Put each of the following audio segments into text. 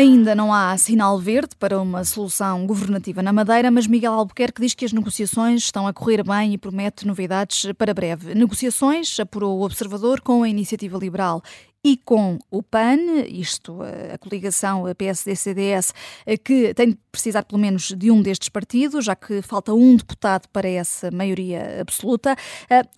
Ainda não há sinal verde para uma solução governativa na Madeira, mas Miguel Albuquerque diz que as negociações estão a correr bem e promete novidades para breve. Negociações, apurou o observador, com a iniciativa liberal e com o PAN, isto a coligação PSD-CDS, que tem de precisar pelo menos de um destes partidos, já que falta um deputado para essa maioria absoluta.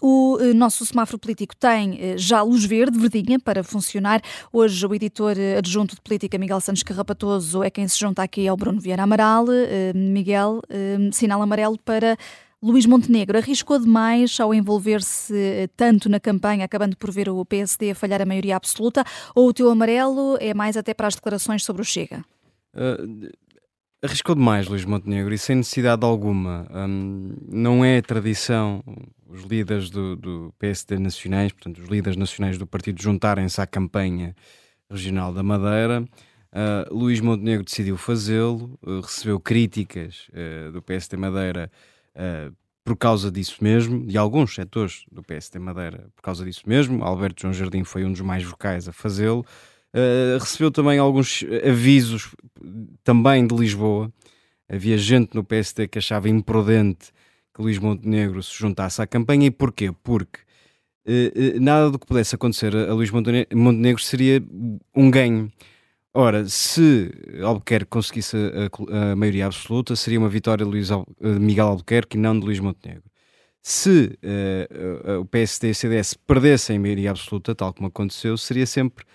O nosso semáforo político tem eh, já luz verde, verdinha, para funcionar. Hoje o editor adjunto de política, Miguel Santos Carrapatoso, é quem se junta aqui ao Bruno Vieira Amaral. Eh, Miguel, eh, sinal amarelo para Luís Montenegro arriscou demais ao envolver-se eh, tanto na campanha, acabando por ver o PSD a falhar a maioria absoluta, ou o teu amarelo é mais até para as declarações sobre o Chega? Uh, arriscou demais Luís Montenegro e sem necessidade alguma. Um, não é tradição os líderes do, do, PSD nacionais, portanto, os líderes nacionais do partido, juntarem-se à campanha regional da Madeira. Uh, Luís Montenegro decidiu fazê-lo, uh, recebeu críticas do PSD Madeira uh, por causa disso mesmo, de alguns setores do PSD Madeira por causa disso mesmo. Alberto João Jardim foi um dos mais vocais a fazê-lo. Uh, recebeu também alguns avisos também de Lisboa. Havia gente no PSD que achava imprudente que Luís Montenegro se juntasse à campanha. E porquê? Porque uh, nada do que pudesse acontecer a Luís Montenegro seria um ganho. Ora, se Albuquerque conseguisse a, a, maioria absoluta, seria uma vitória de Luís Al, Miguel Albuquerque e não de Luís Montenegro. Se uh, o PSD e o CDS perdessem a maioria absoluta, tal como aconteceu, seria sempre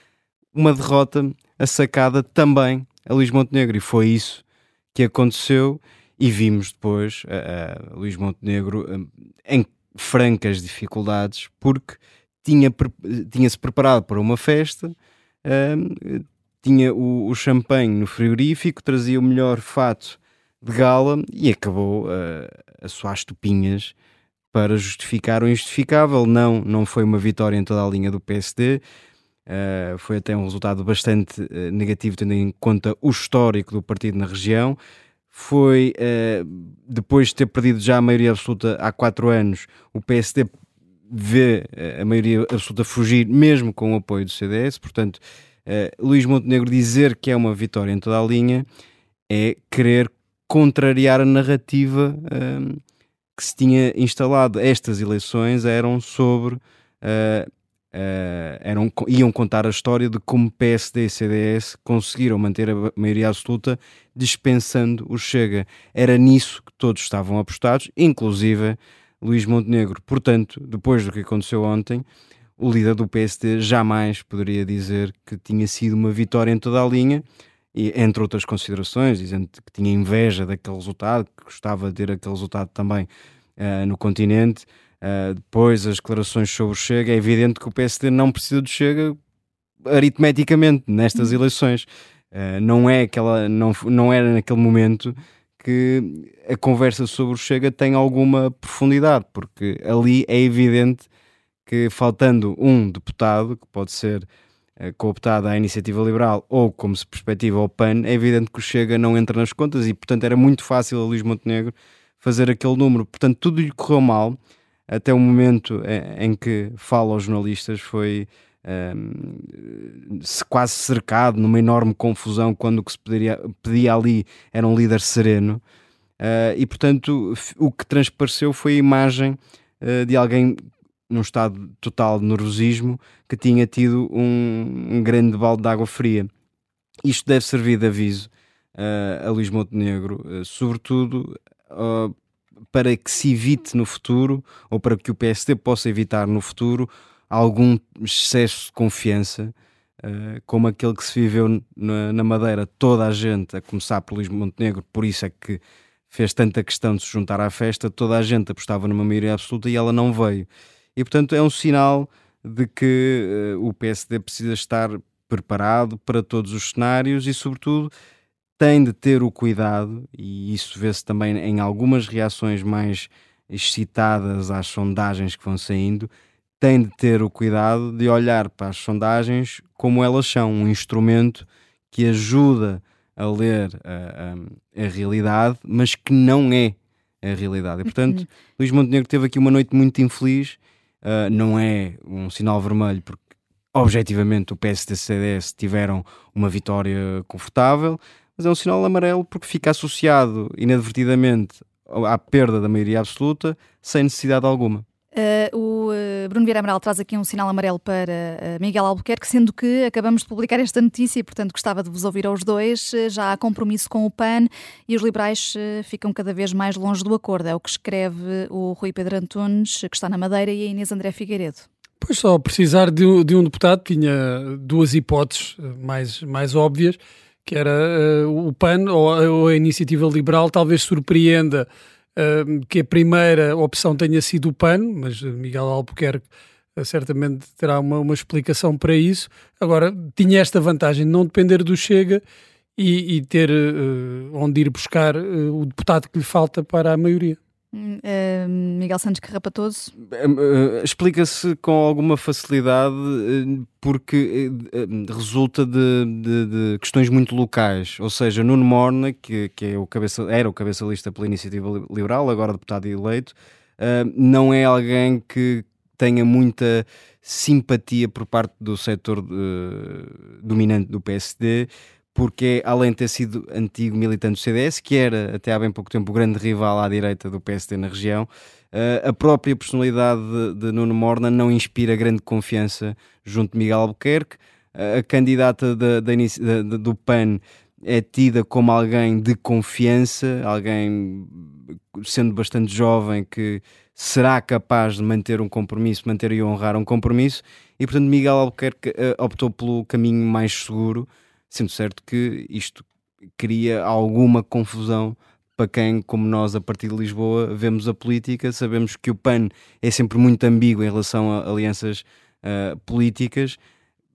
uma derrota assacada também a Luís Montenegro. E foi isso que aconteceu e vimos depois a Luís Montenegro em francas dificuldades porque tinha, tinha-se preparado para uma festa, tinha o, o champanhe no frigorífico, trazia o melhor fato de gala e acabou uh, a suar estupinhas para justificar o injustificável. Não, não foi uma vitória em toda a linha do PSD. Uh, eh, foi até um resultado bastante uh, negativo, tendo em conta o histórico do partido na região. Foi uh, depois de ter perdido já a maioria absoluta há quatro anos, o PSD vê a maioria absoluta fugir, mesmo com o apoio do CDS. Portanto, uh, Luís Montenegro dizer que é uma vitória em toda a linha é querer contrariar a narrativa uh, que se tinha instalado. Estas eleições eram sobre. Uh, eram, iam contar a história de como PSD e CDS conseguiram manter a maioria absoluta dispensando o Chega. Era nisso que todos estavam apostados, inclusive Luís Montenegro. Portanto, depois do que aconteceu ontem, o líder do PSD jamais poderia dizer que tinha sido uma vitória em toda a linha, e, entre outras considerações, dizendo que tinha inveja daquele resultado, que gostava de ter aquele resultado também uh, no continente. Uh, depois, as declarações sobre o Chega, é evidente que o PSD não precisa do Chega aritmeticamente nestas uhum. eleições. Uh, não é aquela, não, não era naquele momento que a conversa sobre o Chega tem alguma profundidade, porque ali é evidente que faltando um deputado, que pode ser uh, cooptado à iniciativa liberal ou como se perspectiva ao PAN, é evidente que o Chega não entra nas contas e, portanto, era muito fácil a Luís Montenegro fazer aquele número. Portanto, tudo lhe correu mal, até o momento em, em que fala aos jornalistas foi um, ehm, quase cercado numa enorme confusão quando o que se pedia, pedia ali era um líder sereno. Uh, e portanto, o que transpareceu foi a imagem uh, de alguém num estado total de nervosismo, que tinha tido um, um grande balde de água fria. Isto deve servir de aviso uh, a Luís Montenegro, uh, sobretudo uh, para que se evite no futuro, ou para que o PSD possa evitar no futuro, algum excesso de confiança, como aquele que se viveu na, na Madeira. Toda a gente, a começar por Luís Montenegro, por isso é que fez tanta questão de se juntar à festa, toda a gente apostava numa maioria absoluta e ela não veio. E, portanto, é um sinal de que uh, o PSD precisa estar preparado para todos os cenários e, sobretudo, tem de ter o cuidado, e isso vê-se também em algumas reações mais excitadas às sondagens que vão saindo, tem de ter o cuidado de olhar para as sondagens como elas são, um instrumento que ajuda a ler a, a, a realidade, mas que não é a realidade. E, portanto, uhum. Luís Montenegro teve aqui uma noite muito infeliz Uh, não é um sinal vermelho, porque objetivamente o PSD e o CDS tiveram uma vitória confortável, mas é um sinal amarelo porque fica associado inadvertidamente à perda da maioria absoluta sem necessidade alguma. Uh, o Bruno Vieira Amaral traz aqui um sinal amarelo para uh, Miguel Albuquerque, sendo que acabamos de publicar esta notícia e, portanto, gostava de vos ouvir aos dois. já há compromisso com o PAN e os liberais ficam cada vez mais longe do acordo. É o que escreve o Rui Pedro Antunes, que está na Madeira, e a Inês André Figueiredo. Pois só precisar de, de um deputado tinha duas hipóteses mais, mais óbvias, que era o PAN ou, ou a Iniciativa Liberal talvez surpreenda que a primeira opção tenha sido o PAN, mas Miguel Albuquerque uh, certamente terá uma, uma explicação para isso. Agora, tinha esta vantagem de não depender do Chega e, e ter uh, onde ir buscar uh, o deputado que lhe falta para a maioria. Uh, Miguel Santos Carrapatoso? Uh, Explica-se com alguma facilidade porque resulta de, de, de, questões muito locais. Ou seja, Nuno Morna, que, que é o cabeça, era o cabeça-lista pela Iniciativa Liberal, agora deputado eleito, não é alguém que tenha muita simpatia por parte do setor dominante do PSD porque além de ter sido antigo militante do CDS, que era até há bem pouco tempo o grande rival à direita do PSD na região, eh, a própria personalidade de, Nuno Morna não inspira grande confiança junto de Miguel Albuquerque. A candidata da, da, da, do PAN é tida como alguém de confiança, alguém sendo bastante jovem que será capaz de manter um compromisso, manter e honrar um compromisso, e portanto Miguel Albuquerque eh, optou pelo caminho mais seguro, sendo certo que isto cria alguma confusão para quem, como nós, a partir de Lisboa, vemos a política, sabemos que o PAN é sempre muito ambíguo em relação a alianças uh, políticas,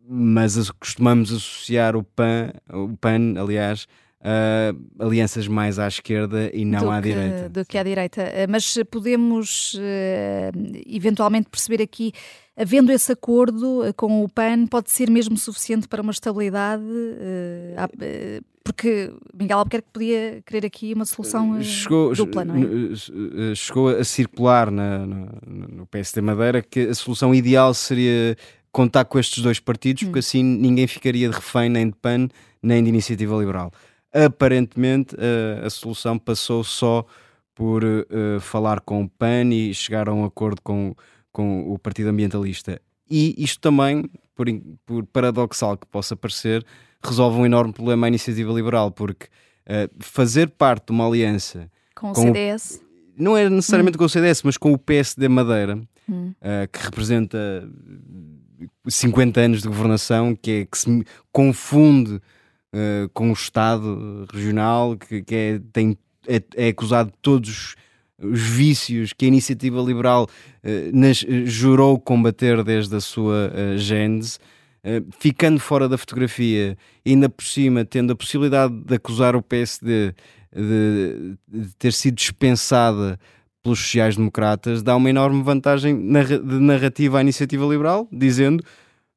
mas costumamos associar o PAN, o PAN aliás, uh, alianças mais à esquerda e não do à que, direita. Do que à direita. Eh, mas podemos uh, eventualmente perceber aqui, havendo esse acordo com o PAN, pode ser mesmo suficiente para uma estabilidade? Uh, porque Miguel Albuquerque podia querer aqui uma solução chegou, dupla, não é? Chegou a circular na, no, no PSD Madeira que a solução ideal seria contar com estes dois partidos, hum. porque assim ninguém ficaria de refém nem de PAN nem de Iniciativa Liberal aparentemente uh, a solução passou só por uh, falar com o PAN e chegar a um acordo com, com o Partido Ambientalista. E isto também, por, por paradoxal que possa parecer, resolve um enorme problema à iniciativa liberal, porque uh, fazer parte de uma aliança com o com CDS. O, não é necessariamente hum. com o CDS, mas com o PSD Madeira, hum. que representa 50 anos de governação, que, é, que se confunde uh, com o Estado regional, que, que é, tem, é, é, acusado de todos os vícios que a iniciativa liberal uh, nas, jurou combater desde a sua uh, gênese. Uh, ficando fora da fotografia, ainda por cima tendo a possibilidade de acusar o PSD de, de ter sido dispensada pelos sociais-democratas, dá uma enorme vantagem de narrativa à iniciativa liberal, dizendo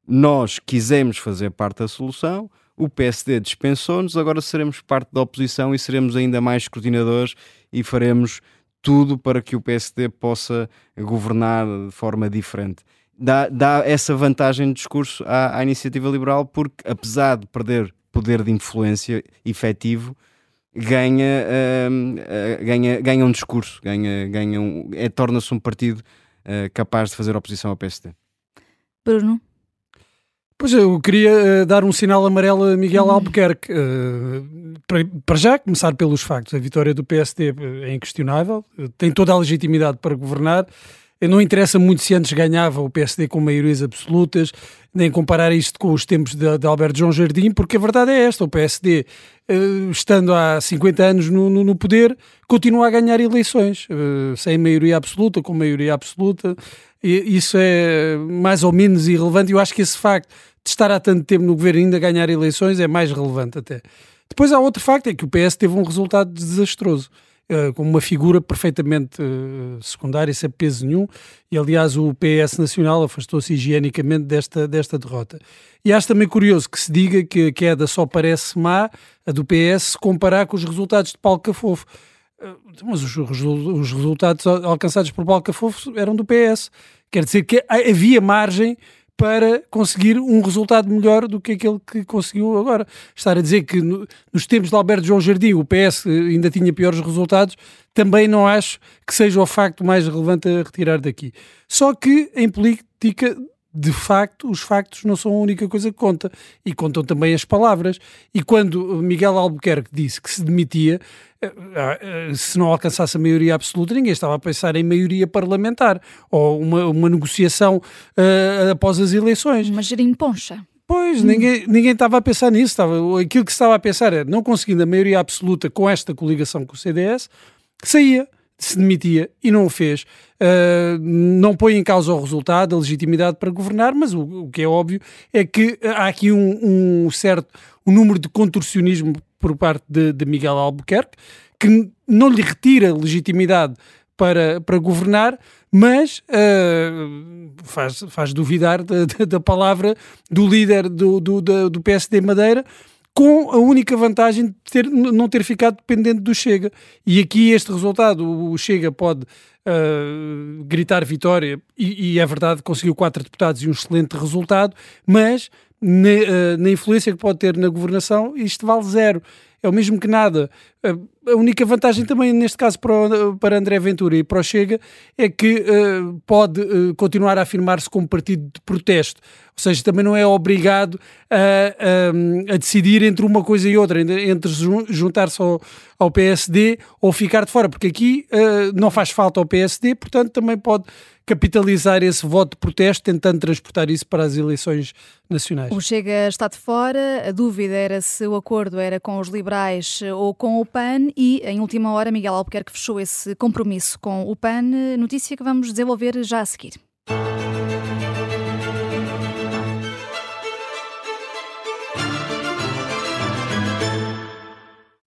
nós quisemos fazer parte da solução, o PSD dispensou-nos, agora seremos parte da oposição e seremos ainda mais escrutinadores e faremos tudo para que o PSD possa governar de forma diferente. Dá, dá essa vantagem de discurso à, à, iniciativa liberal, porque apesar de perder poder de influência efetivo, ganha, uh, uh, ganha, ganha um discurso, ganha, ganha um, é, torna-se um partido uh, capaz de fazer oposição ao PSD. Bruno? Pois eu queria uh, dar um sinal amarelo a Miguel hum. Albuquerque. Uh, para, para, já começar pelos factos. A vitória do PSD eh, é inquestionável, tem toda a legitimidade para governar. Não interessa muito se antes ganhava o PSD com maiorias absolutas, nem comparar isto com os tempos de, de Alberto João Jardim, porque a verdade é esta: o PSD, uh, estando há 50 anos no, no, no, poder, continua a ganhar eleições, sem maioria absoluta, com maioria absoluta isso é mais ou menos irrelevante. Eu acho que esse facto de estar há tanto tempo no governo e ainda ganhar eleições é mais relevante até. Depois há outro facto, é que o PS teve um resultado desastroso. Uh, como uma figura perfeitamente uh, secundária, sem peso nenhum, e aliás o PS Nacional afastou-se higienicamente desta, desta derrota. E acho também curioso que se diga que a queda só parece má, a do PS, se comparar com os resultados de Paulo Cafofo. Uh, mas os, os, resultados alcançados por Paulo Cafofo eram do PS. Quer dizer que havia margem para conseguir um resultado melhor do que aquele que conseguiu agora. Estar a dizer que no, nos tempos de Alberto João Jardim o PS ainda tinha piores resultados, também não acho que seja o facto mais relevante a retirar daqui. Só que em política de facto, os factos não são a única coisa que conta. E contam também as palavras. E quando Miguel Albuquerque disse que se demitia, eh, eh, se não alcançasse a maioria absoluta, ninguém estava a pensar em maioria parlamentar ou uma, uma negociação uh, após as eleições. Uma gerinponcha. Pois, hum. ninguém, ninguém estava a pensar nisso. Estava, aquilo que se estava a pensar era, não conseguindo a maioria absoluta com esta coligação com o CDS, saía se demitia e não o fez. Uh, não põe em causa o resultado, a legitimidade para governar, mas o, o que é óbvio é que há aqui um, um certo um número de contorcionismo por parte de, de, Miguel Albuquerque que não lhe retira legitimidade para, para governar, mas uh, faz, faz duvidar da, da, palavra do líder do, do, do PSD Madeira com a única vantagem de ter, não ter ficado dependente do Chega. E aqui este resultado, o Chega pode uh, gritar vitória, e, e, é verdade, conseguiu quatro deputados e um excelente resultado, mas na, uh, na influência que pode ter na governação, isto vale zero é o mesmo que nada. A única vantagem também, neste caso, para, para André Ventura e para o Chega, é que uh, pode uh, continuar a afirmar-se como partido de protesto. Ou seja, também não é obrigado a, a, a decidir entre uma coisa e outra, entre juntar-se ao, ao, PSD ou ficar de fora, porque aqui uh, não faz falta ao PSD, portanto também pode capitalizar esse voto de protesto, tentando transportar isso para as eleições nacionais. O Chega está de fora, a dúvida era se o acordo era com os liberais ou com o PAN e, em última hora, Miguel Albuquerque fechou esse compromisso com o PAN, notícia que vamos desenvolver já a seguir.